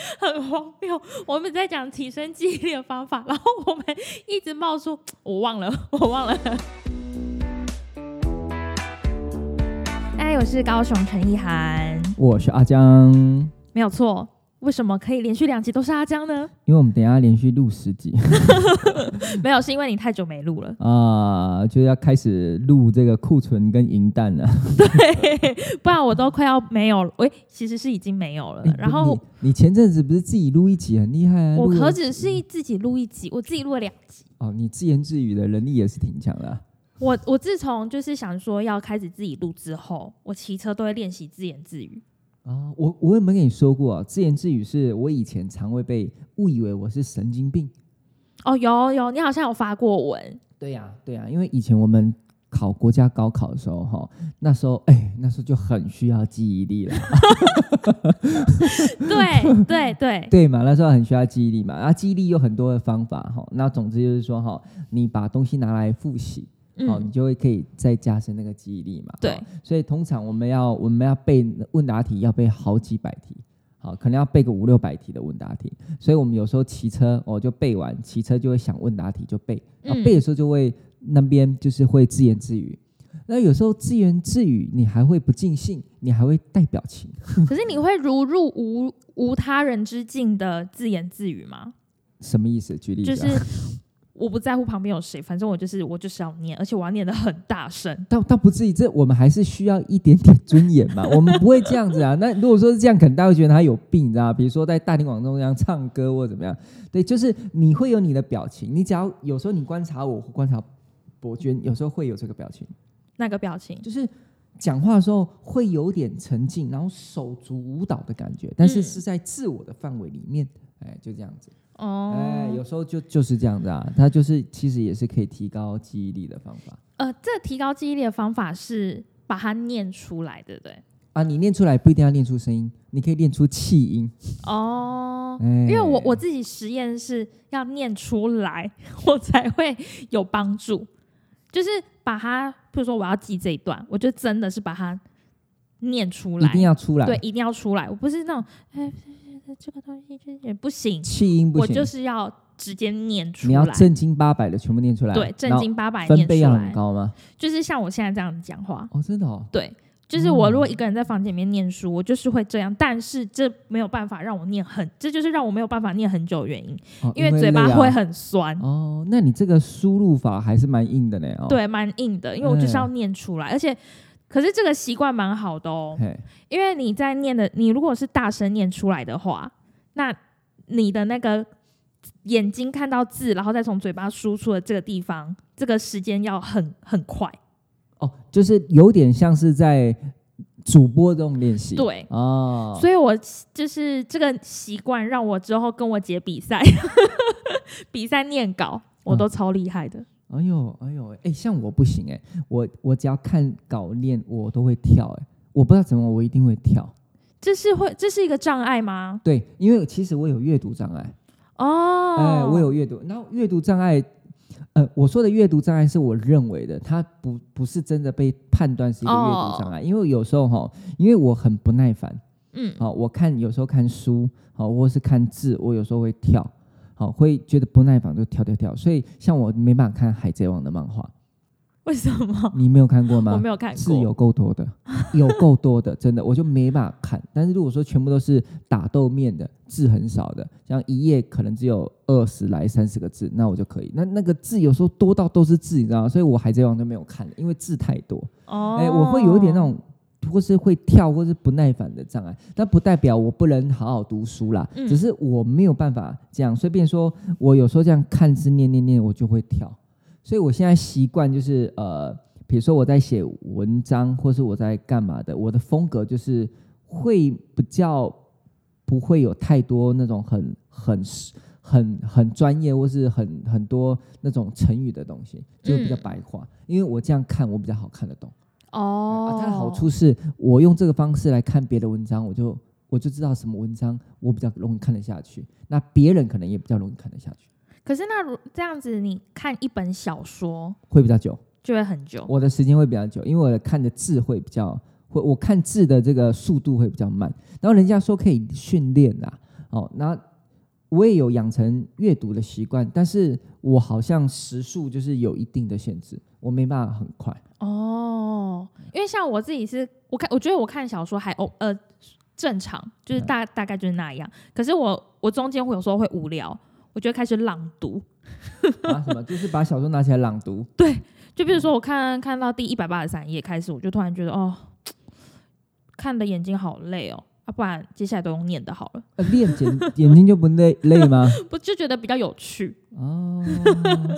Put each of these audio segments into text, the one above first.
很荒谬。我们在讲提升记忆力的方法，然后我们一直冒出我忘了，我忘了。哎，我是高雄陈意涵，我是阿江，没有错。为什么可以连续两集都是阿江呢？因为我们等下连续录十集，没有，是因为你太久没录了 啊，就要开始录这个库存跟银弹了。对，不然我都快要没有了。喂，其实是已经没有了。然后你前阵子不是自己录一集很厉害啊？我何止是自己录一集，我自己录了两集。哦，你自言自语的能力也是挺强的。我我自从就是想说要开始自己录之后，我骑车都会练习自言自语。啊，我我有没有跟你说过啊？自言自语是我以前常会被误以为我是神经病。哦，有有，你好像有发过文。对呀，对呀，因为以前我们考国家高考的时候，哈，那时候哎，那时候就很需要记忆力了。对对对 对嘛，那时候很需要记忆力嘛，然后记忆力有很多的方法哈。那总之就是说哈，你把东西拿来复习。好，你就会可以再加深那个记忆力嘛。对，所以通常我们要我们要背问答题，要背好几百题，好，可能要背个五六百题的问答题。所以我们有时候骑车，我就背完，骑车就会想问答题就背，然后背的时候就会那边就是会自言自语。那有时候自言自语，你还会不尽兴，你还会带表情。可 是你会如入无无他人之境的自言自语吗？什么意思？举例就是。我不在乎旁边有谁，反正我就是我就是要念，而且我要念的很大声。倒倒不至于，这我们还是需要一点点尊严嘛。我们不会这样子啊。那如果说是这样，可能大家会觉得他有病，你知道比如说在大庭广众这样唱歌或怎么样，对，就是你会有你的表情。你只要有时候你观察我，观察伯娟，有时候会有这个表情。那个表情？就是讲话的时候会有点沉静，然后手足舞蹈的感觉，但是是在自我的范围里面，哎，就这样子。哦，哎，有时候就就是这样子啊，它就是其实也是可以提高记忆力的方法。呃，这提高记忆力的方法是把它念出来，对不对？啊，你念出来不一定要念出声音，你可以念出气音。哦，因为我我自己实验是要念出来，我才会有帮助。就是把它，比如说我要记这一段，我就真的是把它念出来，一定要出来，对，一定要出来。我不是那种哎。这个东西就也不行，气音不行，我就是要直接念出来。你要正经八百的全部念出来，对，正经八百，分贝要很高吗？就是像我现在这样子讲话哦，真的哦，对，就是我如果一个人在房间里面念书，我就是会这样，但是这没有办法让我念很，这就是让我没有办法念很久的原因，因为嘴巴会很酸哦。那你这个输入法还是蛮硬的呢，哦，对，蛮硬的，因为我就是要念出来，而且。可是这个习惯蛮好的哦，因为你在念的，你如果是大声念出来的话，那你的那个眼睛看到字，然后再从嘴巴输出的这个地方，这个时间要很很快。哦，就是有点像是在主播这种练习。对，哦，所以我就是这个习惯，让我之后跟我姐比赛，比赛念稿，我都超厉害的。哎呦，哎呦，哎，像我不行哎，我我只要看稿练，我都会跳哎，我不知道怎么，我一定会跳。这是会，这是一个障碍吗？对，因为其实我有阅读障碍。哦。哎，我有阅读，然后阅读障碍，呃，我说的阅读障碍是我认为的，它不不是真的被判断是一个阅读障碍，因为有时候哈，因为我很不耐烦，嗯，好，我看有时候看书，好，或是看字，我有时候会跳。好，会觉得不耐烦就跳跳跳，所以像我没办法看《海贼王》的漫画，为什么？你没有看过吗？我没有看过，字有够多的，有够多的，真的，我就没办法看。但是如果说全部都是打斗面的，字很少的，像一页可能只有二十来三十个字，那我就可以。那那个字有时候多到都是字，你知道吗？所以我《海贼王》都没有看，因为字太多。哦，哎，我会有一点那种。或是会跳，或是不耐烦的障碍，但不代表我不能好好读书啦。只是我没有办法这样，所以变说我有时候这样看字念念念，我就会跳。所以我现在习惯就是呃，比如说我在写文章，或是我在干嘛的，我的风格就是会比较不会有太多那种很很很很专业，或是很很多那种成语的东西，就比较白话。因为我这样看，我比较好看得懂。哦，它的好处是我用这个方式来看别的文章，我就我就知道什么文章我比较容易看得下去，那别人可能也比较容易看得下去。可是那如这样子，你看一本小说会比较久，就会很久。我的时间会比较久，因为我的看的字会比较，会我看字的这个速度会比较慢。然后人家说可以训练啦，哦，那我也有养成阅读的习惯，但是我好像时速就是有一定的限制，我没办法很快。哦，因为像我自己是，我看我觉得我看小说还哦呃正常，就是大大概就是那样。可是我我中间会有时候会无聊，我就开始朗读。啊？什么？就是把小说拿起来朗读？对，就比如说我看看到第一百八十三页开始，我就突然觉得哦，看的眼睛好累哦，啊，不然接下来都用念的好了。练眼眼睛就不累累吗？不就觉得比较有趣哦，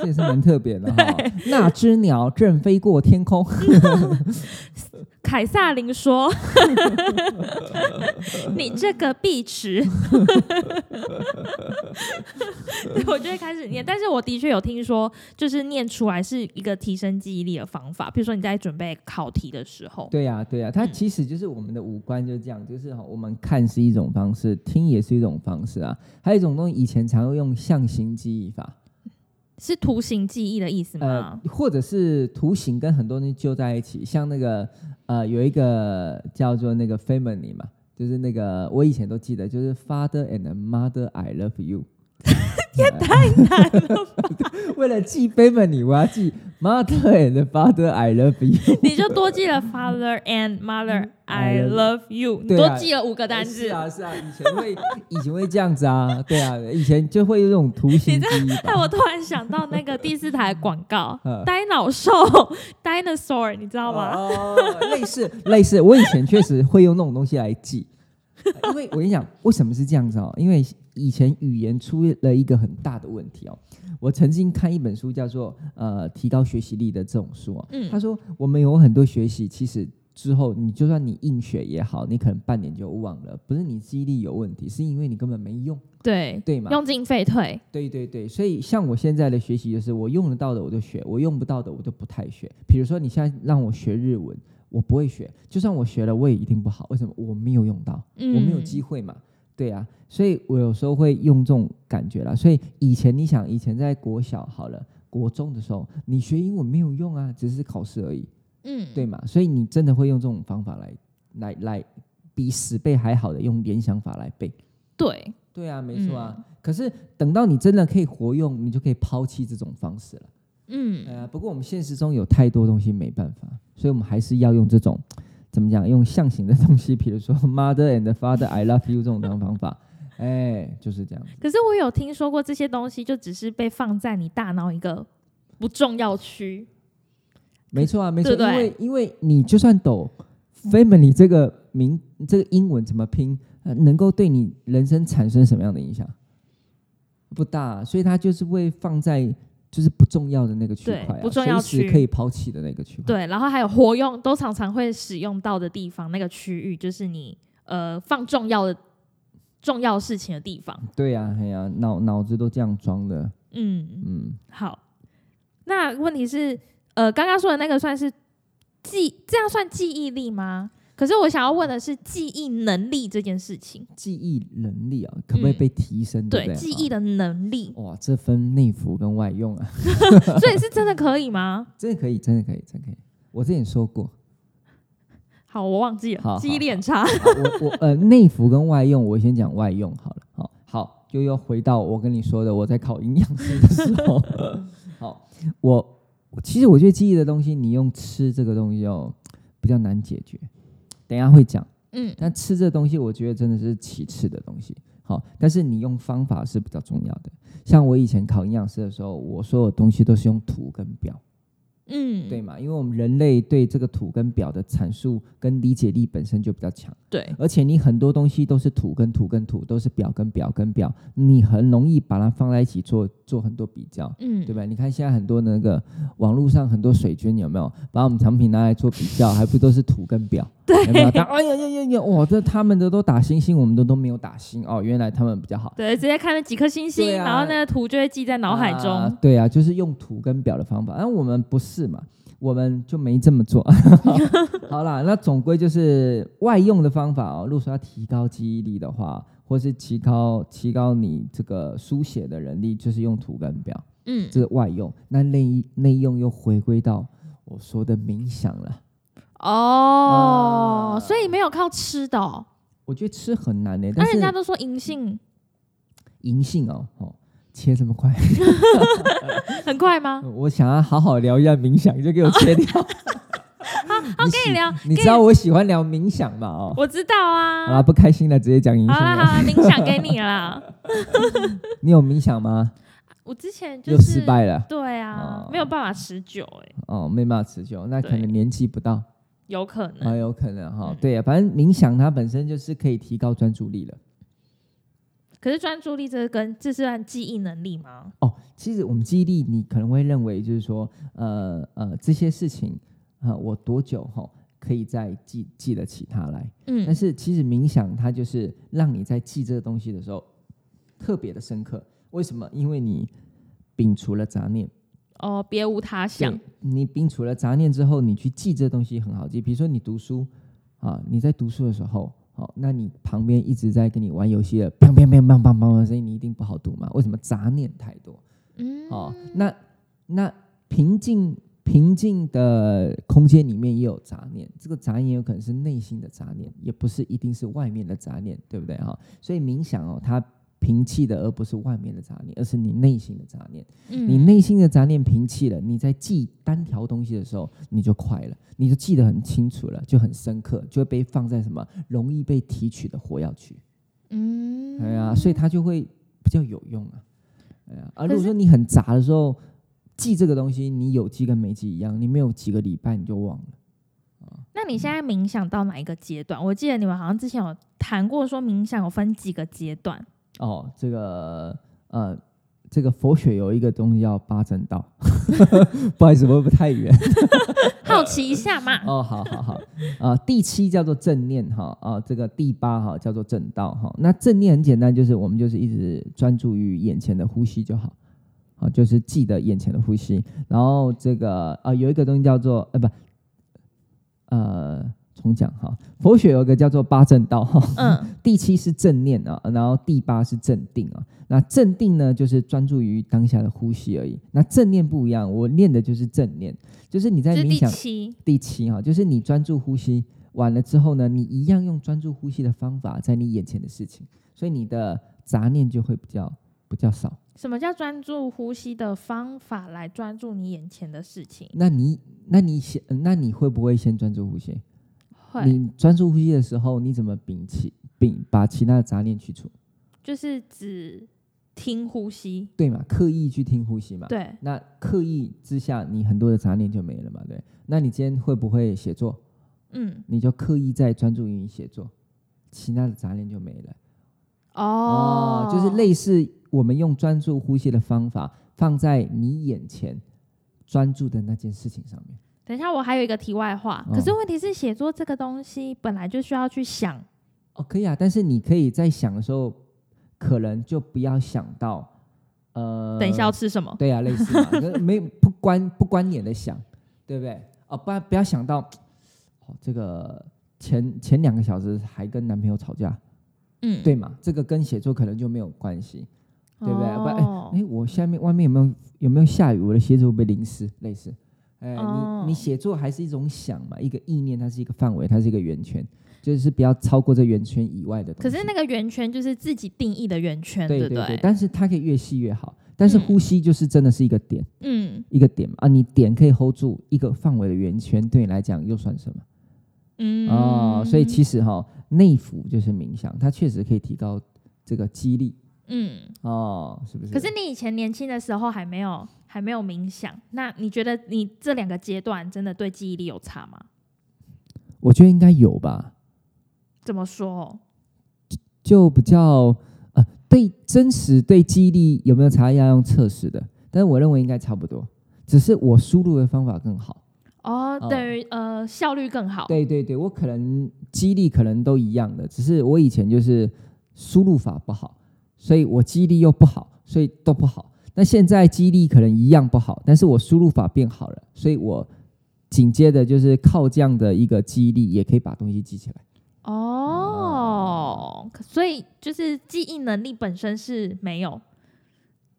这也是蛮特别的哈。那只鸟正飞过天空。凯撒琳说：“你这个碧池。”我就会开始念，但是我的确有听说，就是念出来是一个提升记忆力的方法。比如说你在准备考题的时候，对呀，对呀，它其实就是我们的五官就是这样，就是我们看是一种方式，听也是一种方式啊。还有一种东西，以前常用象形记忆法。是图形记忆的意思吗？呃，或者是图形跟很多东西揪在一起，像那个呃，有一个叫做那个 family 嘛，就是那个我以前都记得，就是 father and mother I love you。也太难了吧！为了记 family，我要记 mother and father I love you。你就多记了 father and mother I love you，你多记了五个单词。是啊，是啊，以前会以前会这样子啊，对啊，以前就会有这种图形记忆。但我突然想到那个第四台广告，呆脑兽 dinosaur，你知道吗？哦，类似类似，我以前确实会用那种东西来记。因为我跟你讲，为什么是这样子哦？因为以前语言出了一个很大的问题哦。我曾经看一本书，叫做《呃提高学习力》的这种书哦。嗯。他说，我们有很多学习，其实之后你就算你硬学也好，你可能半年就忘了。不是你记忆力有问题，是因为你根本没用。对对嘛，用进废退。对对对，所以像我现在的学习，就是我用得到的我就学，我用不到的我就不太学。比如说你现在让我学日文。我不会学，就算我学了，我也一定不好。为什么？我没有用到，我没有机会嘛。对啊，所以我有时候会用这种感觉啦。所以以前你想，以前在国小好了，国中的时候，你学英文没有用啊，只是考试而已。嗯，对嘛？所以你真的会用这种方法来来来，比死背还好的用联想法来背。对，对啊，没错啊。可是等到你真的可以活用，你就可以抛弃这种方式了。嗯，呃，不过我们现实中有太多东西没办法，所以我们还是要用这种怎么讲，用象形的东西，比如说 mother and father I love you 这种方法，哎，就是这样。可是我有听说过这些东西，就只是被放在你大脑一个不重要区。没错啊，没错，因为因为你就算懂 family 这个名这个英文怎么拼，能够对你人生产生什么样的影响？不大，所以它就是会放在。就是不重要的那个区块，不重要区可以抛弃的那个区块。对，然后还有活用都常常会使用到的地方，那个区域就是你呃放重要的重要事情的地方。对呀，哎呀，脑脑子都这样装的。嗯嗯，好。那问题是，呃，刚刚说的那个算是记，这样算记忆力吗？可是我想要问的是记忆能力这件事情。记忆能力啊，可不可以被提升？对，记忆的能力。哇，这分内服跟外用啊。所以是真的可以吗？真的可以，真的可以，真的可以。我之前说过。好，我忘记了，记忆力很差。我我呃，内服跟外用，我先讲外用好了。好，好，就又回到我跟你说的，我在考营养师的时候。好，我其实我觉得记忆的东西，你用吃这个东西哦，比较难解决。等下会讲，嗯，但吃这东西，我觉得真的是其次的东西，好，但是你用方法是比较重要的。像我以前考营养师的时候，我所有东西都是用图跟表。嗯，对嘛？因为我们人类对这个土跟表的阐述跟理解力本身就比较强。对，而且你很多东西都是土跟土跟土，都是表跟表跟表，你很容易把它放在一起做做很多比较。嗯，对吧？你看现在很多那个网络上很多水军有没有把我们产品拿来做比较，还不都是土跟表？对，有没有？哎呀呀呀呀！哇，这他们的都打星星，我们的都没有打星哦。原来他们比较好。对，直接看了几颗星星，然后那个图就会记在脑海中。对啊，就是用图跟表的方法。而我们不是嘛？我们就没这么做。好啦，那总归就是外用的方法哦。如果说要提高记忆力的话，或是提高提高你这个书写的能力，就是用图跟表。嗯，这是外用。那内内用又回归到我说的冥想了。哦，所以没有靠吃的。我觉得吃很难呢，但人家都说银杏银杏哦，哦，切这么快，很快吗？我想要好好聊一下冥想，就给我切掉。好，好跟你聊。你知道我喜欢聊冥想吗？哦，我知道啊。好了，不开心了，直接讲冥想。好了好了，冥想给你了。你有冥想吗？我之前就失败了。对啊，没有办法持久哎。哦，没办法持久，那可能年纪不到。有可能啊，有可能哈。对啊，反正冥想它本身就是可以提高专注力了。可是专注力这跟这是算记忆能力吗？哦，其实我们记忆力，你可能会认为就是说，呃呃，这些事情啊，我多久哈可以再记记得起它来？嗯。但是其实冥想它就是让你在记这个东西的时候特别的深刻。为什么？因为你摒除了杂念。哦，别无他想。你摒除了杂念之后，你去记这东西很好记。比如说你读书啊，你在读书的时候。好，那你旁边一直在跟你玩游戏的，砰砰砰砰砰砰的声音，你一定不好读嘛？为什么杂念太多？嗯，好，那那平静平静的空间里面也有杂念，这个杂念有可能是内心的杂念，也不是一定是外面的杂念，对不对？哈，所以冥想哦，它。平气的，而不是外面的杂念，而是你内心的杂念。嗯，你内心的杂念平气了，你在记单条东西的时候，你就快了，你就记得很清楚了，就很深刻，就会被放在什么容易被提取的火药区。嗯，哎呀，所以它就会比较有用啊。哎呀，而如果说你很杂的时候记这个东西，你有记跟没记一样，你没有几个礼拜你就忘了。那你现在冥想到哪一个阶段？我记得你们好像之前有谈过，说冥想有分几个阶段。哦，这个呃，这个佛学有一个东西叫八正道，不好意思，我不太远？好奇一下嘛。哦，好好好，啊，第七叫做正念哈，啊，这个第八哈叫做正道哈。那正念很简单，就是我们就是一直专注于眼前的呼吸就好，啊，就是记得眼前的呼吸。然后这个啊，有一个东西叫做呃不，呃。重讲哈，佛学有一个叫做八正道哈，嗯，第七是正念啊，然后第八是正定啊。那正定呢，就是专注于当下的呼吸而已。那正念不一样，我念的就是正念，就是你在冥想第七，第七哈，就是你专注呼吸完了之后呢，你一样用专注呼吸的方法在你眼前的事情，所以你的杂念就会比较比较少。什么叫专注呼吸的方法来专注你眼前的事情？那你那你先，那你会不会先专注呼吸？你专注呼吸的时候，你怎么摒弃、摒把其他的杂念去除？就是只听呼吸，对嘛？刻意去听呼吸嘛？对。那刻意之下，你很多的杂念就没了嘛？对。那你今天会不会写作？嗯。你就刻意在专注于写作，其他的杂念就没了。哦。就是类似我们用专注呼吸的方法，放在你眼前专注的那件事情上面。等一下，我还有一个题外话。可是问题是，写作这个东西本来就需要去想。哦，可以啊，但是你可以在想的时候，可能就不要想到，呃，等一下要吃什么？对啊，类似嘛，没不关不关联的想，对不对？哦，不然不要想到，哦，这个前前两个小时还跟男朋友吵架，嗯，对嘛？这个跟写作可能就没有关系，对不对？不，哎，我下面外面有没有有没有下雨？我的鞋子会被淋湿，类似。哎，你你写作还是一种想嘛，一个意念，它是一个范围，它是一个圆圈，就是不要超过这圆圈以外的东西。可是那个圆圈就是自己定义的圆圈，对对对。但是它可以越细越好。但是呼吸就是真的是一个点，嗯，一个点嘛啊，你点可以 hold 住一个范围的圆圈，对你来讲又算什么？嗯哦，所以其实哈，内服就是冥想，它确实可以提高这个肌力。嗯哦，是不是？可是你以前年轻的时候还没有。还没有冥想，那你觉得你这两个阶段真的对记忆力有差吗？我觉得应该有吧。怎么说？就比较呃，对真实对记忆力有没有差要用测试的，但是我认为应该差不多，只是我输入的方法更好。哦，等于呃效率更好。对对对，我可能记忆力可能都一样的，只是我以前就是输入法不好，所以我记忆力又不好，所以都不好。那现在记忆力可能一样不好，但是我输入法变好了，所以我紧接着就是靠这样的一个记忆力，也可以把东西记起来。哦，所以就是记忆能力本身是没有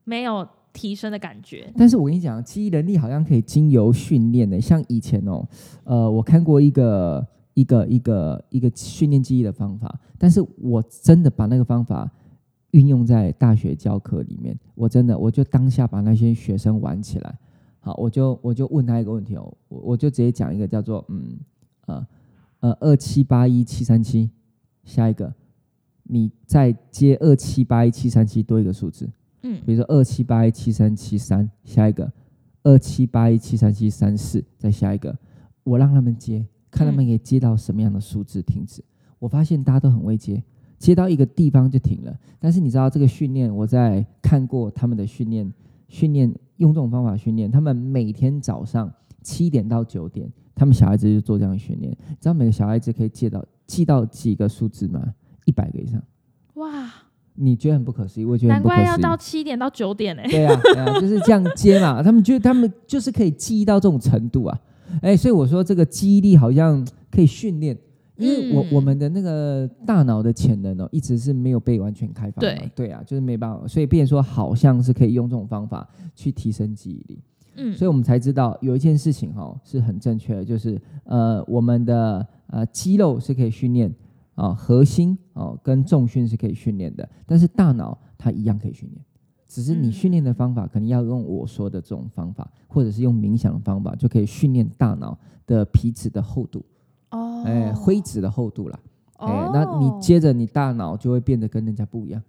没有提升的感觉。但是我跟你讲，记忆能力好像可以经由训练的，像以前哦，呃，我看过一个一个一个一个训练记忆的方法，但是我真的把那个方法运用在大学教课里面。我真的，我就当下把那些学生玩起来。好，我就我就问他一个问题哦，我我就直接讲一个叫做嗯呃呃二七八一七三七，下一个你再接二七八一七三七多一个数字，嗯，比如说二七八一七三七三，下一个二七八一七三七三四，再下一个，我让他们接，看他们可以接到什么样的数字停止。我发现大家都很会接，接到一个地方就停了。但是你知道这个训练，我在看过他们的训练，训练用这种方法训练，他们每天早上七点到九点，他们小孩子就做这样的训练。知道每个小孩子可以记到记到几个数字吗？一百个以上。哇！你觉得很不可思议，我觉得难怪要到七点到九点呢。对啊，对啊，就是这样接嘛。他们觉得他们就是可以记忆到这种程度啊。哎，所以我说这个记忆力好像可以训练。因为我我们的那个大脑的潜能哦，一直是没有被完全开发。对对啊，就是没办法，所以变说好像是可以用这种方法去提升记忆力。嗯，所以我们才知道有一件事情哈是很正确的，就是呃我们的呃肌肉是可以训练啊，核心哦跟重训是可以训练的，但是大脑它一样可以训练，只是你训练的方法可能要用我说的这种方法，或者是用冥想的方法，就可以训练大脑的皮质的厚度。哦，哎，灰质的厚度啦，哎，那你接着你大脑就会变得跟人家不一样。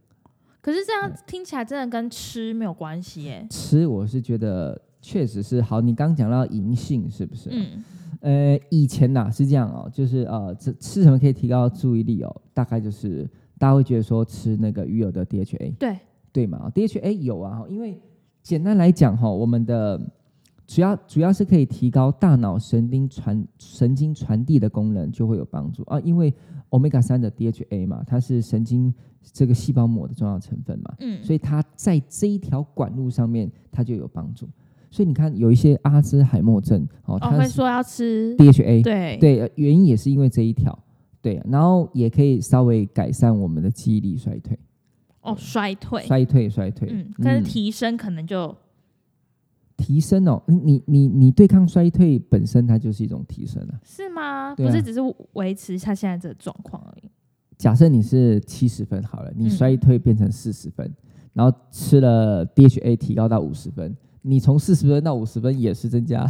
可是这样听起来真的跟吃没有关系耶？吃我是觉得确实是好。你刚讲到银杏是不是？嗯，呃，以前呐是这样哦，就是呃，吃吃什么可以提高注意力哦？大概就是大家会觉得说吃那个鱼油的 DHA，对对嘛？DHA 有啊，因为简单来讲哈，我们的。主要主要是可以提高大脑神经传神经传递的功能，就会有帮助啊。因为 omega 三的 DHA 嘛，它是神经这个细胞膜的重要成分嘛，嗯，所以它在这一条管路上面，它就有帮助。所以你看，有一些阿兹海默症哦，他会说要吃 DHA，对对，原因也是因为这一条，对，然后也可以稍微改善我们的记忆力衰退。哦，衰退，衰退，衰退，嗯，但是提升可能就。提升哦，你你你你对抗衰退本身它就是一种提升啊，是吗？不是只是维持他现在这个状况而已。假设你是七十分好了，你衰退变成四十分，然后吃了 DHA 提高到五十分，你从四十分到五十分也是增加，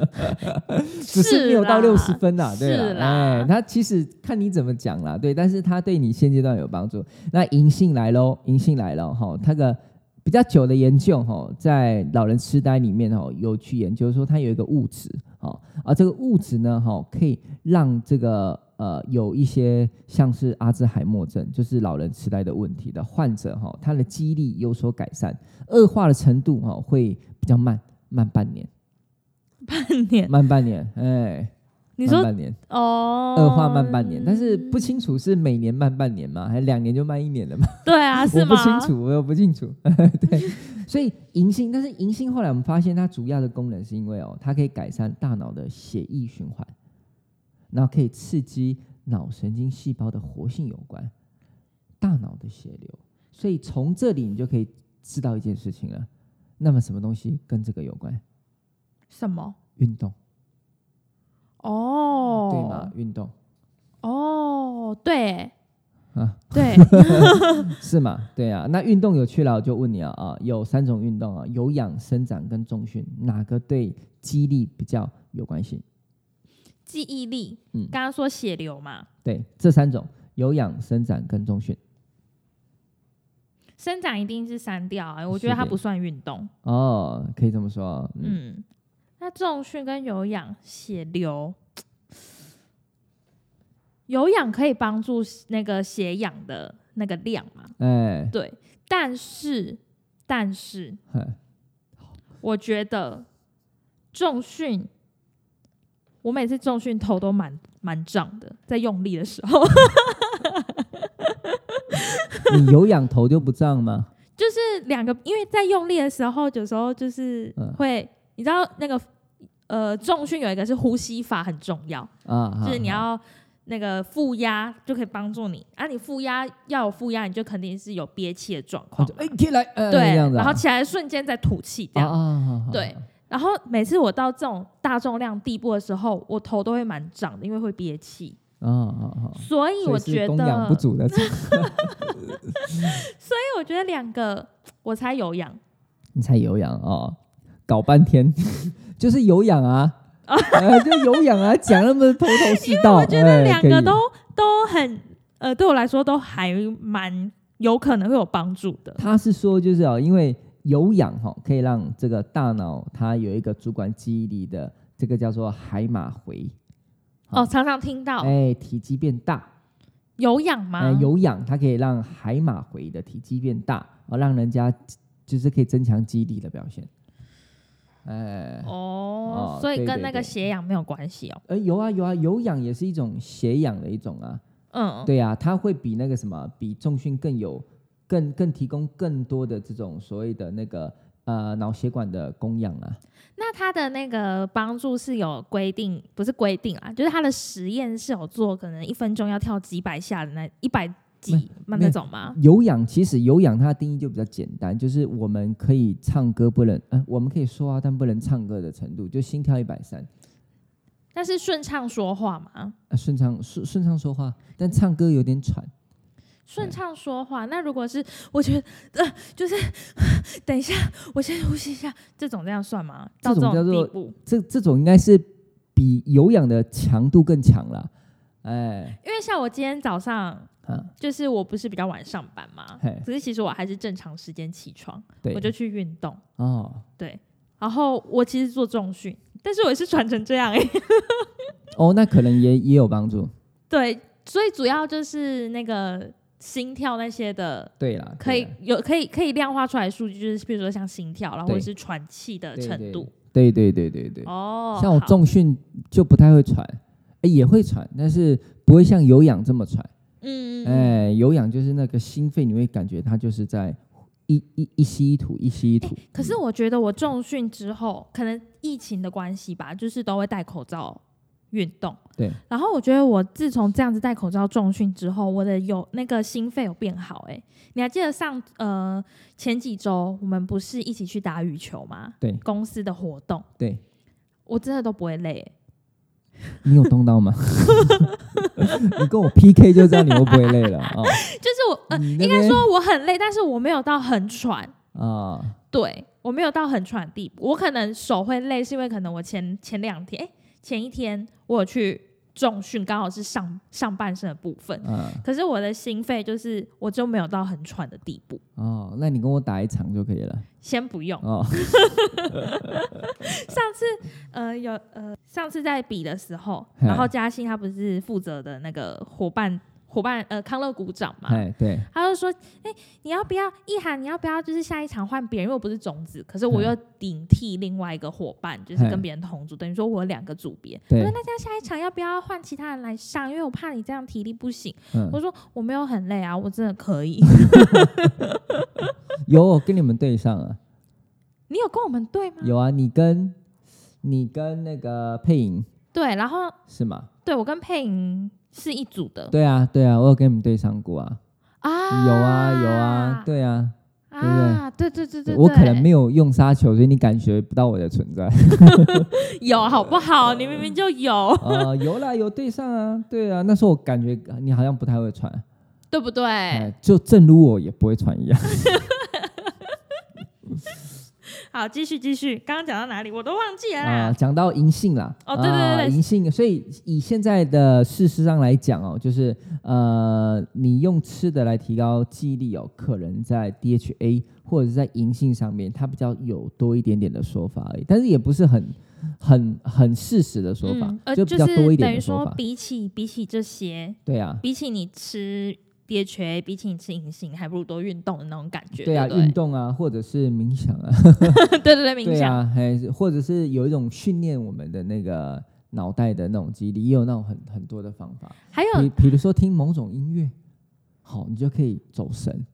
只是没有到六十分呐，对啦，哎，它其实看你怎么讲啦，对，但是它对你现阶段有帮助。那银杏来喽，银杏来了哈，它个。比较久的研究哈，在老人痴呆里面哦，有去研究说它有一个物质哈，而这个物质呢哈，可以让这个呃有一些像是阿兹海默症，就是老人痴呆的问题的患者哈，他的记忆力有所改善，恶化的程度哈会比较慢，慢半年，半年，慢半年，哎。你说半年哦，恶化慢半年，但是不清楚是每年慢半年吗？还是两年就慢一年了吗？对啊，是吗？我不清楚，我又不清楚。对，所以银杏，但是银杏后来我们发现它主要的功能是因为哦，它可以改善大脑的血液循环，然后可以刺激脑神经细胞的活性有关，大脑的血流。所以从这里你就可以知道一件事情了。那么什么东西跟这个有关？什么？运动。哦，对嘛，运动。哦，对，啊，对，是嘛？对啊，那运动有趣了，我就问你啊啊，有三种运动啊，有氧、伸展跟重训，哪个对肌力比较有关系？记忆力，嗯，刚刚说血流嘛，对，这三种有氧、伸展跟重训，伸展一定是删掉，哎，我觉得它不算运动。哦，可以这么说，嗯。那重训跟有氧血流，有氧可以帮助那个血氧的那个量嘛？哎，对，但是但是，我觉得重训，我每次重训头都蛮蛮胀的，在用力的时候。你有氧头就不胀吗？就是两个，因为在用力的时候，有时候就是会。你知道那个呃重训有一个是呼吸法很重要啊，就是你要那个负压就可以帮助你啊，你负压要有负压，你就肯定是有憋气的状况。哎，起来，对，然后起来瞬间再吐气这样。对，然后每次我到这种大重量地步的时候，我头都会蛮胀的，因为会憋气。啊啊啊！所以我觉得供氧不足的，所以我觉得两个我猜有氧，你猜有氧哦，搞半天 就是有氧啊，就有氧啊，讲那么头头是道，我觉得两个都都很呃，对我来说都还蛮有可能会有帮助的。他是说就是啊，因为有氧哈可以让这个大脑它有一个主管记忆力的，这个叫做海马回。哦，常常听到，哎，体积变大，有氧吗？有氧，它可以让海马回的体积变大，哦，让人家就是可以增强记忆力的表现。哎，哦，所以跟那个血氧没有关系哦。呃，有啊有啊，有氧也是一种血氧的一种啊。嗯，对啊，它会比那个什么，比重训更有，更更提供更多的这种所谓的那个。呃，脑血管的供氧啊，那它的那个帮助是有规定，不是规定啊，就是它的实验是有做，可能一分钟要跳几百下的那一百几那那种吗？有氧其实有氧它的定义就比较简单，就是我们可以唱歌不能，呃，我们可以说话但不能唱歌的程度，就心跳一百三。但是顺畅说话吗？顺畅顺顺畅说话，但唱歌有点喘。顺畅说话，那如果是我觉得呃，就是等一下，我先呼吸一下，这种这样算吗？这种叫做这这种应该是比有氧的强度更强了，哎，因为像我今天早上，就是我不是比较晚上班嘛，可是其实我还是正常时间起床，我就去运动哦，对，然后我其实做重训，但是我也是喘成这样哎，哦，那可能也也有帮助，对，所以主要就是那个。心跳那些的，对啦，可以有可以可以量化出来数据，就是比如说像心跳，然后或者是喘气的程度。对对对对对。哦。像我重训就不太会喘，哎也会喘，但是不会像有氧这么喘。嗯嗯。哎，有氧就是那个心肺，你会感觉它就是在一一一吸一吐，一吸一吐。可是我觉得我重训之后，可能疫情的关系吧，就是都会戴口罩。运动对，然后我觉得我自从这样子戴口罩重训之后，我的有那个心肺有变好哎。你还记得上呃前几周我们不是一起去打羽球吗？对，公司的活动，对，我真的都不会累。你有动到吗？你跟我 PK 就知道你会不会累了啊？就是我呃，应该说我很累，但是我没有到很喘啊。对我没有到很喘地步，我可能手会累，是因为可能我前前两天哎。前一天我有去重训，刚好是上上半身的部分，嗯，可是我的心肺就是我就没有到很喘的地步。哦，那你跟我打一场就可以了。先不用。哦。上次呃有呃上次在比的时候，然后嘉兴他不是负责的那个伙伴。伙伴，呃，康乐鼓掌嘛，哎，对，他就说，哎，你要不要一涵？你要不要就是下一场换别人？因为我不是种子，可是我又顶替另外一个伙伴，就是跟别人同组，等于说我有两个组别。我说那这样下一场要不要换其他人来上？因为我怕你这样体力不行。我说我没有很累啊，我真的可以。有跟你们对上啊？你有跟我们对吗？有啊，你跟你跟那个配音对，然后是吗？对，我跟配音。是一组的，对啊，对啊，我有跟你们对上过啊，啊，有啊，有啊，对啊，对不对？对对对对，我可能没有用杀球，所以你感觉不到我的存在。有好不好？你明明就有。啊，有啦，有对上啊，对啊，那时候我感觉你好像不太会传，对不对？就正如我也不会传一样。好，继续继续，刚刚讲到哪里？我都忘记了啊。讲到银杏啦，哦，对对对，银杏。所以以现在的事实上来讲哦，就是呃，你用吃的来提高记忆力哦，可能在 DHA 或者是在银杏上面，它比较有多一点点的说法而已，但是也不是很很很事实的说法，就比较多一点的说法。比起比起这些，对啊，比起你吃。DHA 比起你吃隐形，还不如多运动的那种感觉。对啊，运动啊，或者是冥想啊。对对对，冥想。啊，还或者是有一种训练我们的那个脑袋的那种肌力，也有那种很很多的方法。还有，比如说听某种音乐，好，你就可以走神。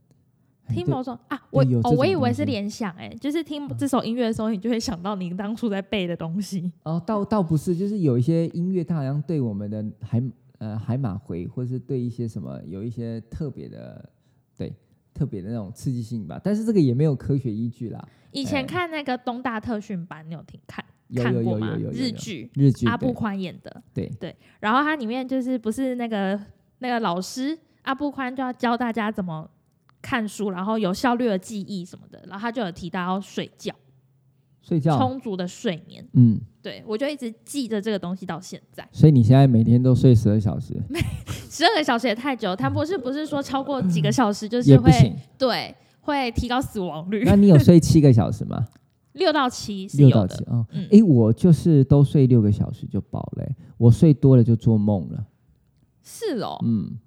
听某种啊，我哦，我以为是联想，哎，就是听这首音乐的时候，你就会想到你当初在背的东西。哦，倒倒不是，就是有一些音乐，它好像对我们的还。呃，海马回，或者是对一些什么有一些特别的，对特别的那种刺激性吧。但是这个也没有科学依据啦。以前看那个东大特训班，你有听看？看过吗？日剧，日剧，阿布宽演的。对对，然后它里面就是不是那个那个老师阿布宽就要教大家怎么看书，然后有效率的记忆什么的，然后他就有提到要睡觉，睡觉充足的睡眠。嗯，对我就一直记着这个东西到现在。所以你现在每天都睡十二小时？十二个小时也太久。谭博士不是说超过几个小时就是会对会提高死亡率？那你有睡七个小时吗？六到七，六到七啊，哎，我就是都睡六个小时就饱了，我睡多了就做梦了。是哦，嗯，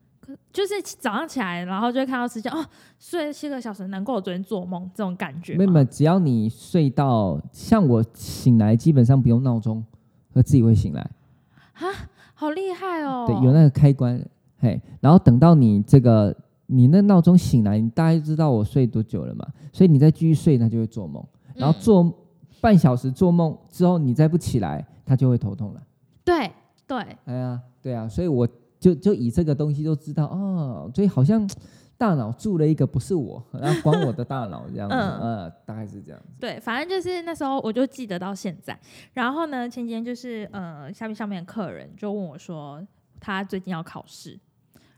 就是早上起来，然后就会看到时间哦，睡七个小时，难怪我昨天做梦这种感觉。没有，只要你睡到像我醒来，基本上不用闹钟，我自己会醒来。啊，好厉害哦！对，有那个开关，嘿，然后等到你这个你那闹钟醒来，你大概知道我睡多久了嘛？所以你再继续睡，那就会做梦。然后做半小时做梦之后，你再不起来，他就会头痛了。对对，哎呀，对啊，所以我就就以这个东西都知道哦，所以好像大脑住了一个不是我，然后管我的大脑这样子，呃，大概是这样子。对，反正就是那时候我就记得到现在。然后呢，前几天就是呃，下面上面的客人就问我说，他最近要考试，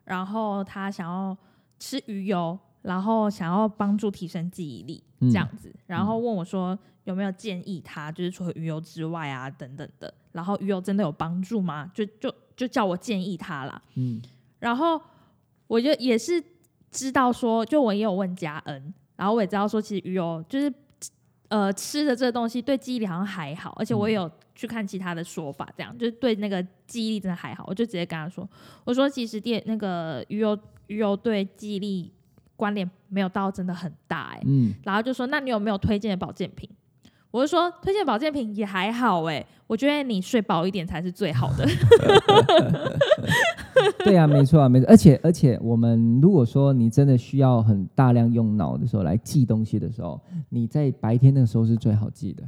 然后他想要吃鱼油。然后想要帮助提升记忆力这样子，然后问我说有没有建议他，就是除了鱼油之外啊等等的。然后鱼油真的有帮助吗？就就就叫我建议他啦。嗯，然后我就也是知道说，就我也有问嘉恩，然后我也知道说，其实鱼油就是呃吃的这个东西对记忆力好像还好，而且我也有去看其他的说法，这样就是对那个记忆力真的还好。我就直接跟他说，我说其实电那个鱼油鱼油对记忆力。关联没有到真的很大哎，嗯，然后就说那你有没有推荐的保健品？我是说推荐保健品也还好哎，我觉得你睡饱一点才是最好的。对啊，没错啊，没错。而且而且，我们如果说你真的需要很大量用脑的时候来记东西的时候，你在白天那个时候是最好记的。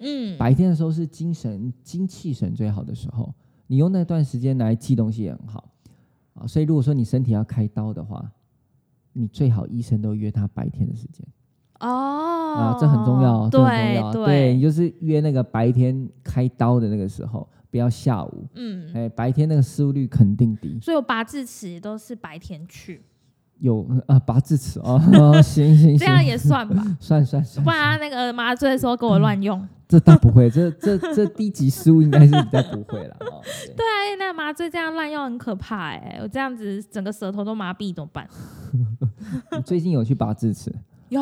嗯，白天的时候是精神精气神最好的时候，你用那段时间来记东西也很好啊。所以如果说你身体要开刀的话，你最好医生都约他白天的时间哦，啊，这很重要，这很重要。对，你就是约那个白天开刀的那个时候，不要下午。嗯，哎，白天那个失误率肯定低。所以我拔智齿都是白天去。有啊，拔智齿哦，行 行行，这样也算吧，算算算。不然那个麻醉的时候给我乱用。这倒不会，这这这低级失误应该是比较不会了。对啊，那麻醉这样滥用很可怕哎，我这样子整个舌头都麻痹怎么办？你最近有去拔智齿？有。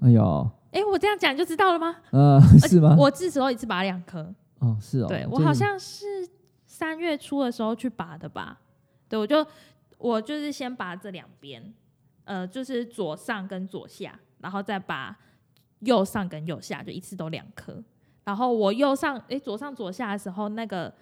哎呦，哎，我这样讲就知道了吗？呃，是吗？我智齿都一次拔两颗。哦，是哦。对我好像是三月初的时候去拔的吧？对，我就我就是先拔这两边，呃，就是左上跟左下，然后再拔右上跟右下，就一次都两颗。然后我右上哎左上左下的时候，那个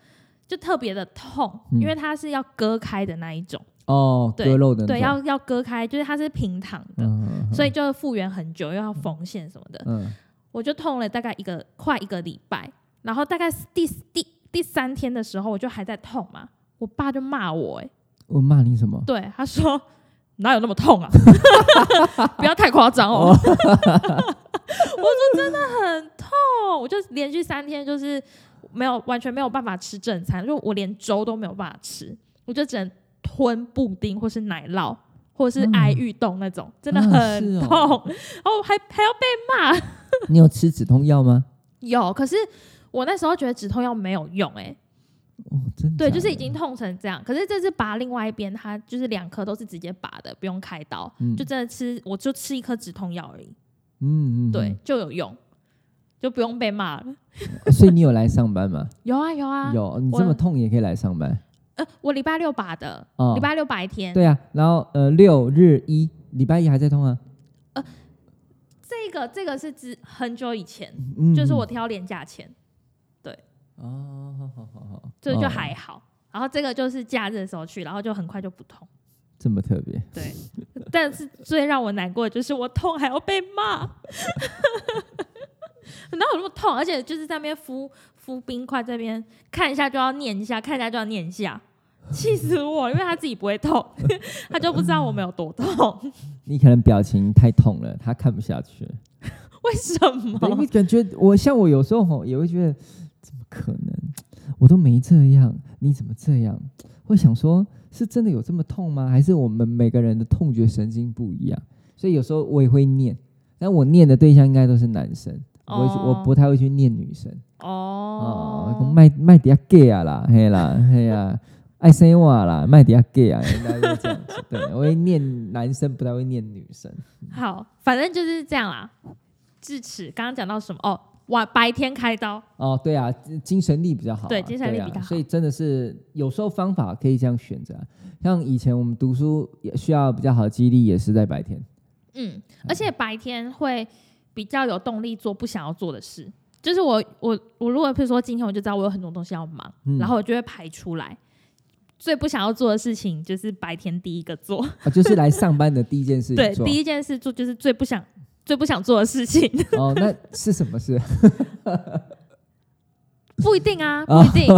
就特别的痛，因为它是要割开的那一种哦，割肉的对，要要割开，就是它是平躺的，所以就复原很久，又要缝线什么的。嗯，我就痛了大概一个快一个礼拜，然后大概第第第三天的时候，我就还在痛嘛，我爸就骂我哎，我骂你什么？对，他说哪有那么痛啊，不要太夸张哦。我说真的很痛，我就连续三天就是没有完全没有办法吃正餐，就我连粥都没有办法吃，我就只能吞布丁或是奶酪或者是爱玉冻那种，真的很痛，哦 还还要被骂。你有吃止痛药吗？有，可是我那时候觉得止痛药没有用，哎，哦，真对，就是已经痛成这样。可是这次拔另外一边，它就是两颗都是直接拔的，不用开刀，就真的吃，我就吃一颗止痛药而已。嗯，对，就有用，就不用被骂了。所以你有来上班吗？有啊，有啊，有。你这么痛也可以来上班？呃，我礼拜六把的，礼拜六白天。对啊，然后呃，六日一，礼拜一还在痛啊？呃，这个这个是之很久以前，就是我挑廉价钱。对，哦，好好好好，这就还好。然后这个就是假日的时候去，然后就很快就不痛。这么特别，对，但是最让我难过的就是我痛还要被骂，哪有那么痛？而且就是在那边敷敷冰块，这边看一下就要念一下，看一下就要念一下，气死我！因为他自己不会痛，他就不知道我们有多痛。你可能表情太痛了，他看不下去。为什么？因为感觉我像我有时候吼也会觉得，怎么可能？我都没这样，你怎么这样？会想说，是真的有这么痛吗？还是我们每个人的痛觉神经不一样？所以有时候我也会念，但我念的对象应该都是男生，我我不太会去念女生。哦，哦，卖卖底下 gay 啊啦，嘿啦，嘿啊，爱生娃啦，卖底下 gay 啊，应该是这样子。对，我会念男生，不太会念女生。好，反正就是这样啦。智齿刚刚讲到什么？哦，晚白天开刀。哦，对啊，精神力比较好。对，精神力比较好。所以真的是有时候方法可以这样选择。像以前我们读书也需要比较好的记忆力，也是在白天。嗯，而且白天会比较有动力做不想要做的事。就是我我我如果比如说今天我就知道我有很多东西要忙，然后我就会排出来。最不想要做的事情就是白天第一个做，就是来上班的第一件事情。对，第一件事做就是最不想。最不想做的事情 哦，那是什么事？不一定啊，不一定。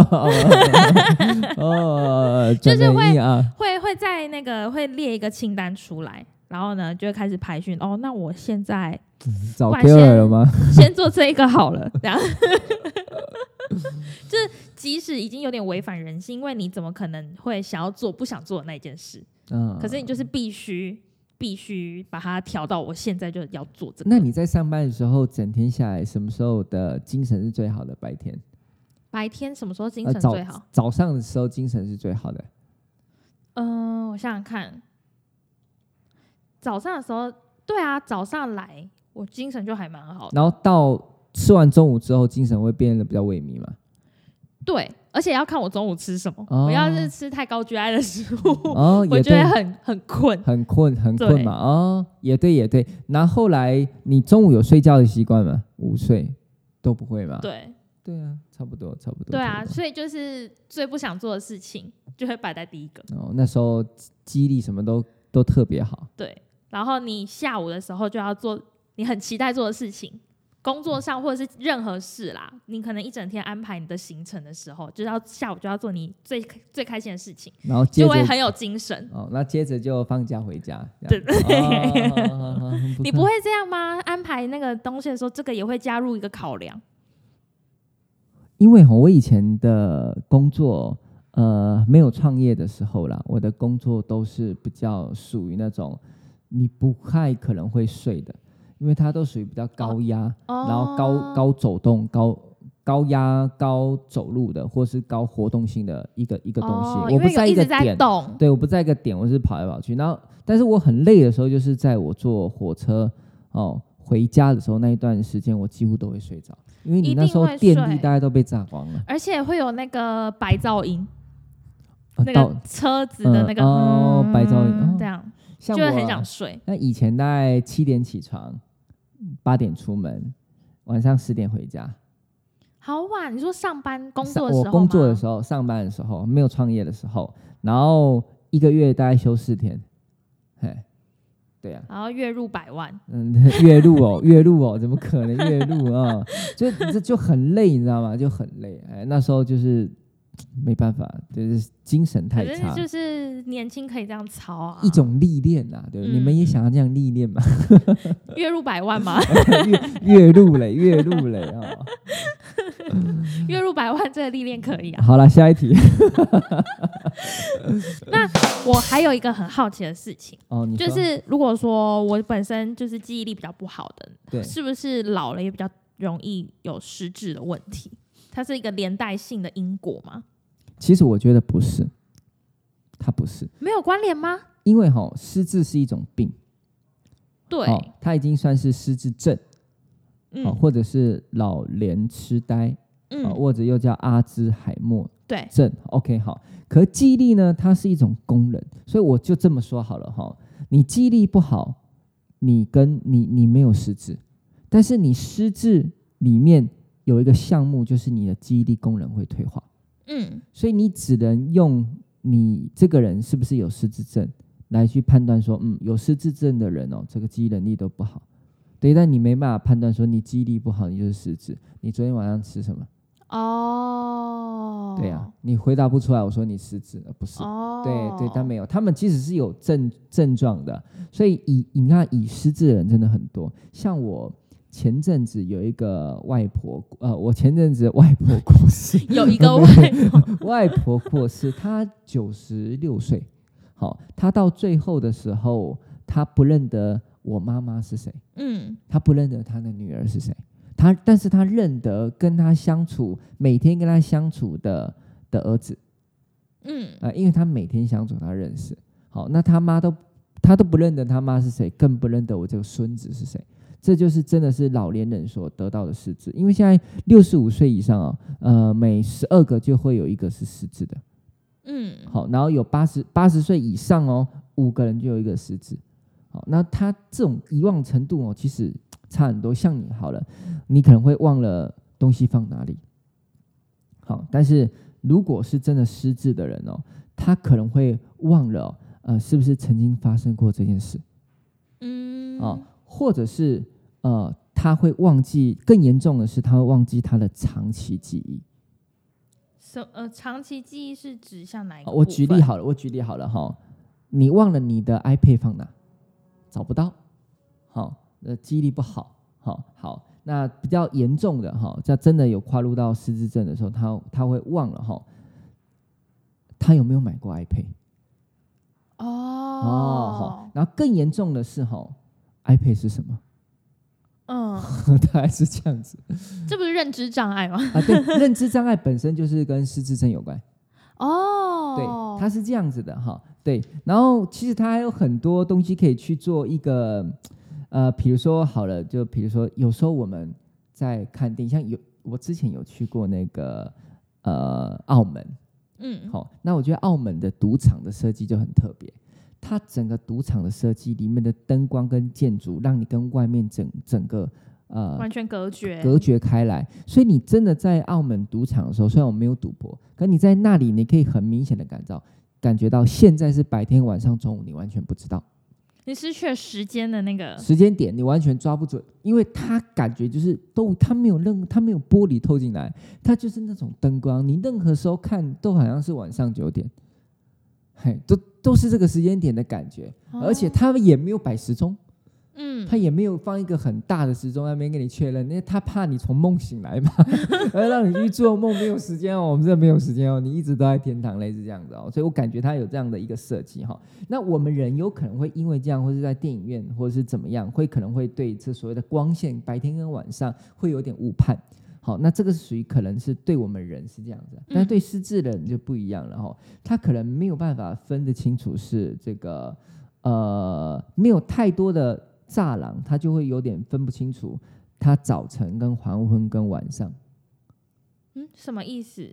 哦，就是会啊，会会在那个会列一个清单出来，然后呢就会开始排训。哦，那我现在找 K 了吗？先做这一个好了，这样。就是即使已经有点违反人性，因为你怎么可能会想要做不想做的那件事？嗯，可是你就是必须。必须把它调到我现在就要做这个。那你在上班的时候，整天下来，什么时候的精神是最好的？白天？白天什么时候精神最好？早上的时候精神是最好的。嗯，我想想看，早上的时候，对啊，早上来我精神就还蛮好。然后到吃完中午之后，精神会变得比较萎靡嘛？对。而且要看我中午吃什么。我要是吃太高 GI 的食物，我觉得很很困，很困，很困嘛。哦，也对，也对。那后来你中午有睡觉的习惯吗？午睡都不会吗？对，对啊，差不多，差不多。对啊，所以就是最不想做的事情就会摆在第一个。哦，那时候激励什么都都特别好。对，然后你下午的时候就要做你很期待做的事情。工作上或者是任何事啦，你可能一整天安排你的行程的时候，就是要下午就要做你最最开心的事情，然后就会很有精神。哦，那接着就放假回家。对，你不会这样吗？安排那个东西的时候，这个也会加入一个考量。因为我以前的工作，呃，没有创业的时候啦，我的工作都是比较属于那种你不太可能会睡的。因为它都属于比较高压，然后高高走动、高高压、高走路的，或是高活动性的一个一个东西。我不在一个点，对，我不在一个点，我是跑来跑去。然后，但是我很累的时候，就是在我坐火车哦回家的时候那一段时间，我几乎都会睡着，因为你那时候电力大概都被炸光了，而且会有那个白噪音，那个车子的那个哦白噪音，这样就会很想睡。那以前大概七点起床。八点出门，晚上十点回家，好晚。你说上班工作的时候我工作的时候，上班的时候，没有创业的时候，然后一个月大概休四天，嘿，对啊。然后月入百万，嗯，月入哦，月入哦，怎么可能月入啊？就这就很累，你知道吗？就很累。哎，那时候就是。没办法，就是精神太差。就是年轻可以这样操啊，一种历练呐，对你们也想要这样历练吗？月入百万吗？月月入嘞，月入嘞啊！月入百万这个历练可以啊。好了，下一题。那我还有一个很好奇的事情哦，就是如果说我本身就是记忆力比较不好的，对，是不是老了也比较容易有失智的问题？它是一个连带性的因果吗？其实我觉得不是，它不是。没有关联吗？因为哈，失智是一种病，对，它已经算是失智症，嗯，或者是老年痴呆，嗯，或者又叫阿兹海默对。症。OK，好，可记忆力呢，它是一种功能，所以我就这么说好了哈，你记忆力不好，你跟你你没有失智，但是你失智里面。有一个项目就是你的记忆力功能会退化，嗯，所以你只能用你这个人是不是有失智症来去判断说，嗯，有失智症的人哦，这个记忆能力都不好，对，但你没办法判断说你记忆力不好，你就是失智。你昨天晚上吃什么？哦，对呀，你回答不出来，我说你失智了，不是？哦，对对，但没有，他们即使是有症症状的，所以以你看，以失智的人真的很多，像我。前阵子有一个外婆，呃，我前阵子外婆过世，有一个 外婆，外婆过世，她九十六岁，好，她到最后的时候，她不认得我妈妈是谁，嗯，她不认得她的女儿是谁，她，但是她认得跟她相处，每天跟她相处的的儿子，嗯，啊，因为她每天相处，她认识，好，那他妈都，她都不认得他妈是谁，更不认得我这个孙子是谁。这就是真的是老年人所得到的失智，因为现在六十五岁以上啊，呃，每十二个就会有一个是失智的，嗯，好，然后有八十八十岁以上哦，五个人就有一个失智，好，那他这种遗忘程度哦，其实差很多。像你好了，你可能会忘了东西放哪里，好，但是如果是真的失智的人哦，他可能会忘了，呃，是不是曾经发生过这件事，嗯，啊。或者是呃，他会忘记，更严重的是，他会忘记他的长期记忆。什呃，长期记忆是指向哪一个？我举例好了，我举例好了哈，你忘了你的 iPad 放哪，找不到，好，呃，记忆力不好，好，好，那比较严重的哈，在真的有跨入到失智症的时候，他他会忘了哈，他有没有买过 iPad？哦哦，好，然后更严重的是哈。iPad 是什么？嗯，大概是这样子。这不是认知障碍吗？啊，对，认知障碍本身就是跟失智症有关。哦，对，它是这样子的哈。对，然后其实它还有很多东西可以去做一个，呃，比如说好了，就比如说有时候我们在看电影，像有我之前有去过那个呃澳门，嗯，好，那我觉得澳门的赌场的设计就很特别。它整个赌场的设计里面的灯光跟建筑，让你跟外面整整个呃完全隔绝隔绝开来。所以你真的在澳门赌场的时候，虽然我没有赌博，可你在那里，你可以很明显的感到感觉到现在是白天、晚上、中午，你完全不知道。你失去了时间的那个时间点，你完全抓不准，因为它感觉就是都它没有任它没有玻璃透进来，它就是那种灯光，你任何时候看都好像是晚上九点。嘿，都都是这个时间点的感觉，而且他们也没有摆时钟，嗯，他也没有放一个很大的时钟那边给你确认，因为他怕你从梦醒来嘛，而让你去做梦，没有时间哦，我们这没有时间哦，你一直都在天堂，类似这样子哦，所以我感觉他有这样的一个设计哈。那我们人有可能会因为这样，或是在电影院，或者是怎么样，会可能会对这所谓的光线，白天跟晚上会有点误判。好，那这个是属于可能是对我们人是这样子，但是对失智的人就不一样了哈。他可能没有办法分得清楚是这个呃没有太多的栅栏，他就会有点分不清楚他早晨跟黄昏跟晚上。嗯，什么意思？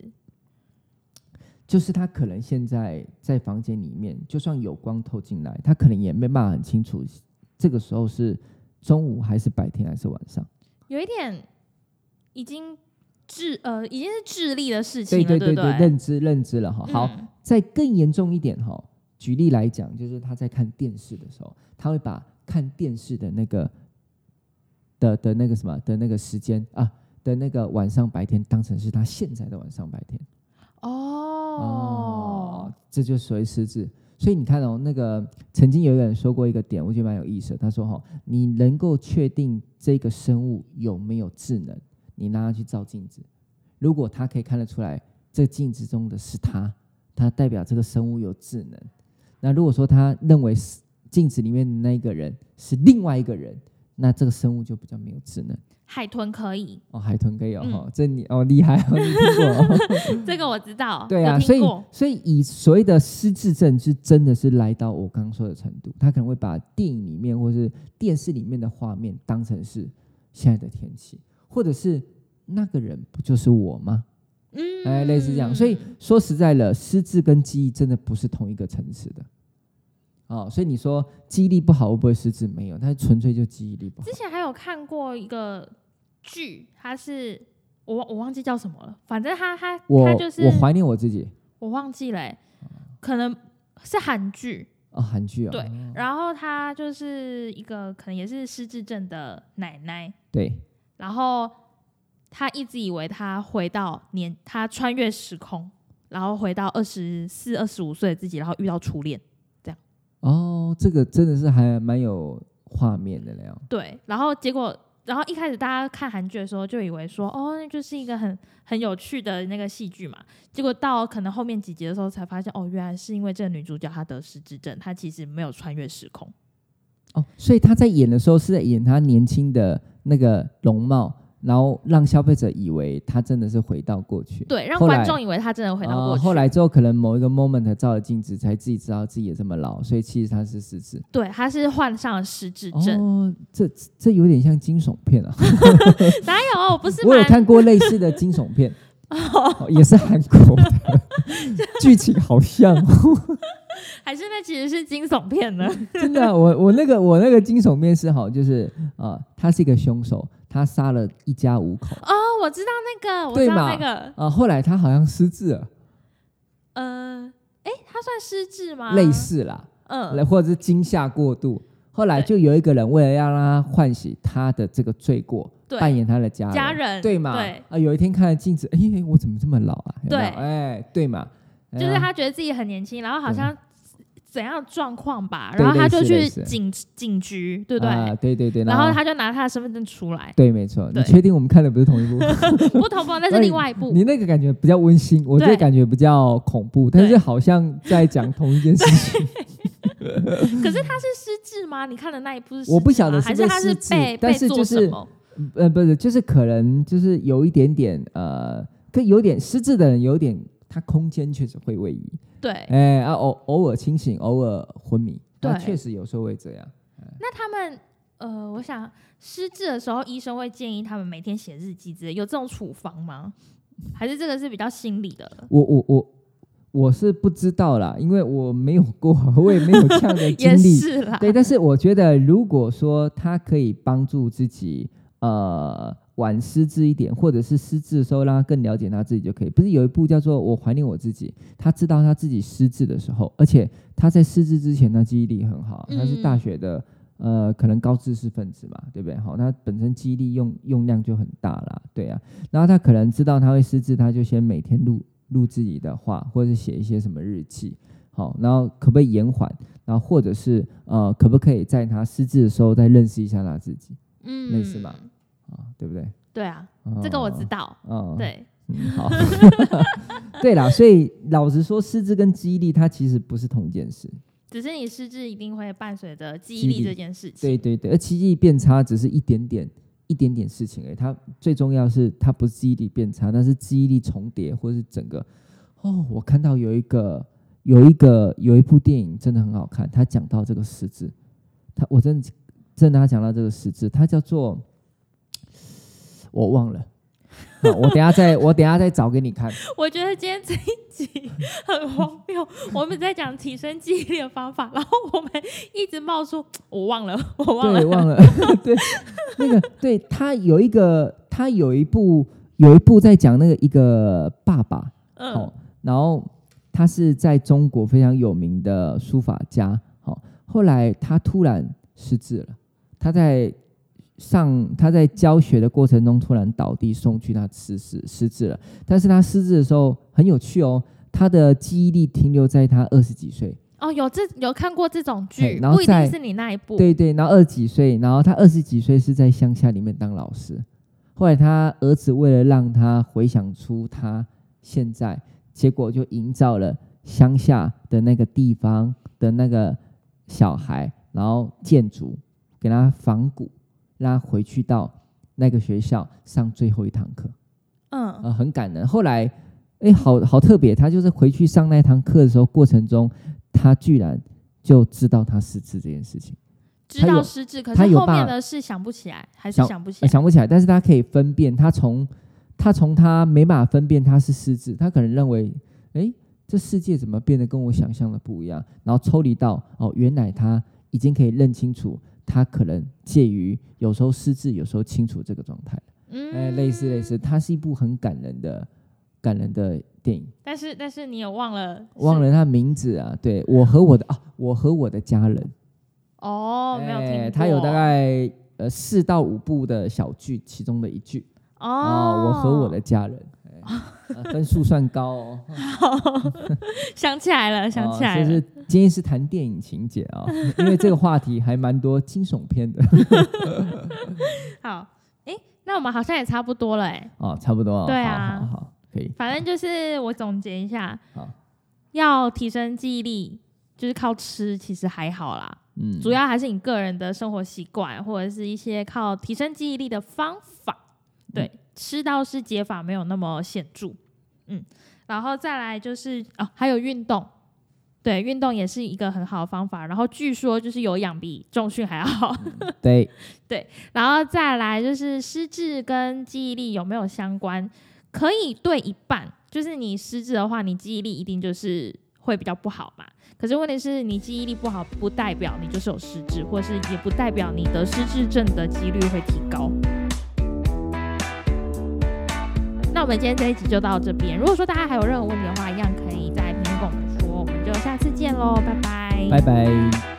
就是他可能现在在房间里面，就算有光透进来，他可能也没办法很清楚这个时候是中午还是白天还是晚上。有一点。已经智呃，已经是智力的事情了，对对对，认知认知了哈。好，再更严重一点哈，举例来讲，就是他在看电视的时候，他会把看电视的那个的的那个什么的那个时间啊的那个晚上白天当成是他现在的晚上白天。哦，这就所谓失智。所以你看哦，那个曾经有一个人说过一个点，我觉得蛮有意思的。他说哈，你能够确定这个生物有没有智能？你拿它去照镜子，如果他可以看得出来，这镜子中的是他，他代表这个生物有智能。那如果说他认为是镜子里面的那个人是另外一个人，那这个生物就比较没有智能。海豚可以哦，海豚可以哦，这你哦厉害哦，你听过？这个我知道。对啊，所以所以以所谓的失智症是真的是来到我刚刚说的程度，他可能会把电影里面或是电视里面的画面当成是现在的天气。或者是那个人不就是我吗？嗯，哎，类似这样。所以说实在了，失智跟记忆真的不是同一个层次的。哦，所以你说记忆力不好会不会失智？没有，他纯粹就记忆力不好。之前还有看过一个剧，它是我我忘记叫什么了，反正他他他就是我怀念我自己，我忘记了，可能是韩剧哦，韩剧啊。对，然后他就是一个可能也是失智症的奶奶。对。然后他一直以为他回到年，他穿越时空，然后回到二十四、二十五岁的自己，然后遇到初恋，这样。哦，这个真的是还蛮有画面的那样。对，然后结果然后一开始大家看韩剧的时候就以为说，哦，那就是一个很很有趣的那个戏剧嘛。结果到可能后面几集的时候才发现，哦，原来是因为这个女主角她得失智症，她其实没有穿越时空。哦，所以他在演的时候是在演他年轻的那个容貌。然后让消费者以为他真的是回到过去，对，让观众以为他真的回到过去。后来之后，可能某一个 moment 照了镜子，才自己知道自己也这么老，所以其实他是失智。对，他是患上了失智症。哦，这这有点像惊悚片啊！哪有？不是，我有看过类似的惊悚片，哦也是韩国的，剧情好像。还是那其实是惊悚片呢？真的，我我那个我那个惊悚片是好，就是啊，他是一个凶手。他杀了一家五口哦，我知道那个，我知道那个啊。后来他好像失智了，呃，哎，他算失智吗？类似啦，嗯，或者是惊吓过度。后来就有一个人为了要让他唤醒他的这个罪过，扮演他的家人，家人对吗？啊，有一天看了镜子，哎，我怎么这么老啊？对，哎，对嘛，就是他觉得自己很年轻，然后好像。怎样状况吧，然后他就去警警局，对不对？对对对。然后他就拿他的身份证出来。对，没错。你确定我们看的不是同一部？不同部，那是另外一部。你那个感觉比较温馨，我这个感觉比较恐怖，但是好像在讲同一件事情。可是他是失智吗？你看的那一部是？我不晓得，还是他是被被做什么？呃，不是，就是可能就是有一点点呃，跟有点失智的人有点，他空间确实会位移。对，哎啊，偶偶尔清醒，偶尔昏迷，对，确实有时候会这样。那他们，呃，我想失智的时候，医生会建议他们每天写日记之类，有这种处方吗？还是这个是比较心理的？我我我我是不知道啦，因为我没有过，我也没有这样的经历。是啦，对，但是我觉得，如果说他可以帮助自己，呃。晚失智一点，或者是失智的时候，让他更了解他自己就可以。不是有一部叫做《我怀念我自己》，他知道他自己失智的时候，而且他在失智之前，他记忆力很好。他是大学的，呃，可能高知识分子嘛，对不对？好，他本身记忆力用用量就很大了，对啊。然后他可能知道他会失智，他就先每天录录自己的话，或者是写一些什么日记。好，然后可不可以延缓？然后或者是呃，可不可以在他失智的时候再认识一下他自己？嗯，类似嘛。啊，对不对？对啊，这个我知道。嗯，对，好，对啦。所以老实说，失智跟记忆力它其实不是同一件事。只是你失智一定会伴随着记忆力这件事情。对对对，而记忆力变差只是一点点、一点点事情。而已，它最重要是它不是记忆力变差，那是记忆力重叠，或是整个。哦，我看到有一个、有一个、有一部电影真的很好看，他讲到这个失智，他我真的真的他讲到这个失智，它叫做。我忘了，我等下再 我等下再找给你看。我觉得今天这一集很荒谬，我们在讲提升记忆力的方法，然后我们一直冒出我忘了，我忘了，忘了。对，那个对他有一个，他有一部有一部在讲那个一个爸爸，嗯，然后他是在中国非常有名的书法家，好，后来他突然失智了，他在。上他在教学的过程中突然倒地送去，他失智失智了。但是他失智的时候很有趣哦，他的记忆力停留在他二十几岁。哦，有这有看过这种剧，不一定是你那一部。对对，然后二十几岁，然后他二十几岁是在乡下里面当老师。后来他儿子为了让他回想出他现在，结果就营造了乡下的那个地方的那个小孩，然后建筑给他仿古。让他回去到那个学校上最后一堂课，嗯，呃，很感人。后来，哎，好好特别，他就是回去上那堂课的时候，过程中他居然就知道他失智这件事情，知道失智，可是后面的事想不起来，还是想不起来，想不起来。但是他可以分辨，他从他从他没办法分辨他是失智，他可能认为，哎，这世界怎么变得跟我想象的不一样？然后抽离到，哦，原来他已经可以认清楚。他可能介于有时候失智，有时候清楚这个状态。嗯，哎，类似类似，它是一部很感人的、感人的电影。但是但是你有忘了忘了他名字啊？对我和我的啊，我和我的家人。哦，没有听过。他有大概呃四到五部的小剧，其中的一句。哦，我和我的家人。分数算高 哦，想起来了，想起来了。就是今天是谈电影情节啊，因为这个话题还蛮多惊悚片的。好，哎，那我们好像也差不多了，哎。哦，差不多。对啊，好，好，可以。反正就是我总结一下，要提升记忆力，就是靠吃，其实还好啦。嗯，主要还是你个人的生活习惯，或者是一些靠提升记忆力的方法。对，吃倒是解法没有那么显著。嗯，然后再来就是哦，还有运动，对，运动也是一个很好的方法。然后据说就是有氧比重训还要好。对对，然后再来就是失智跟记忆力有没有相关？可以对一半，就是你失智的话，你记忆力一定就是会比较不好嘛。可是问题是你记忆力不好，不代表你就是有失智，或是也不代表你得失智症的几率会提高。我们今天这一集就到这边。如果说大家还有任何问题的话，一样可以在评论跟我们说。我们就下次见喽，拜拜，拜拜。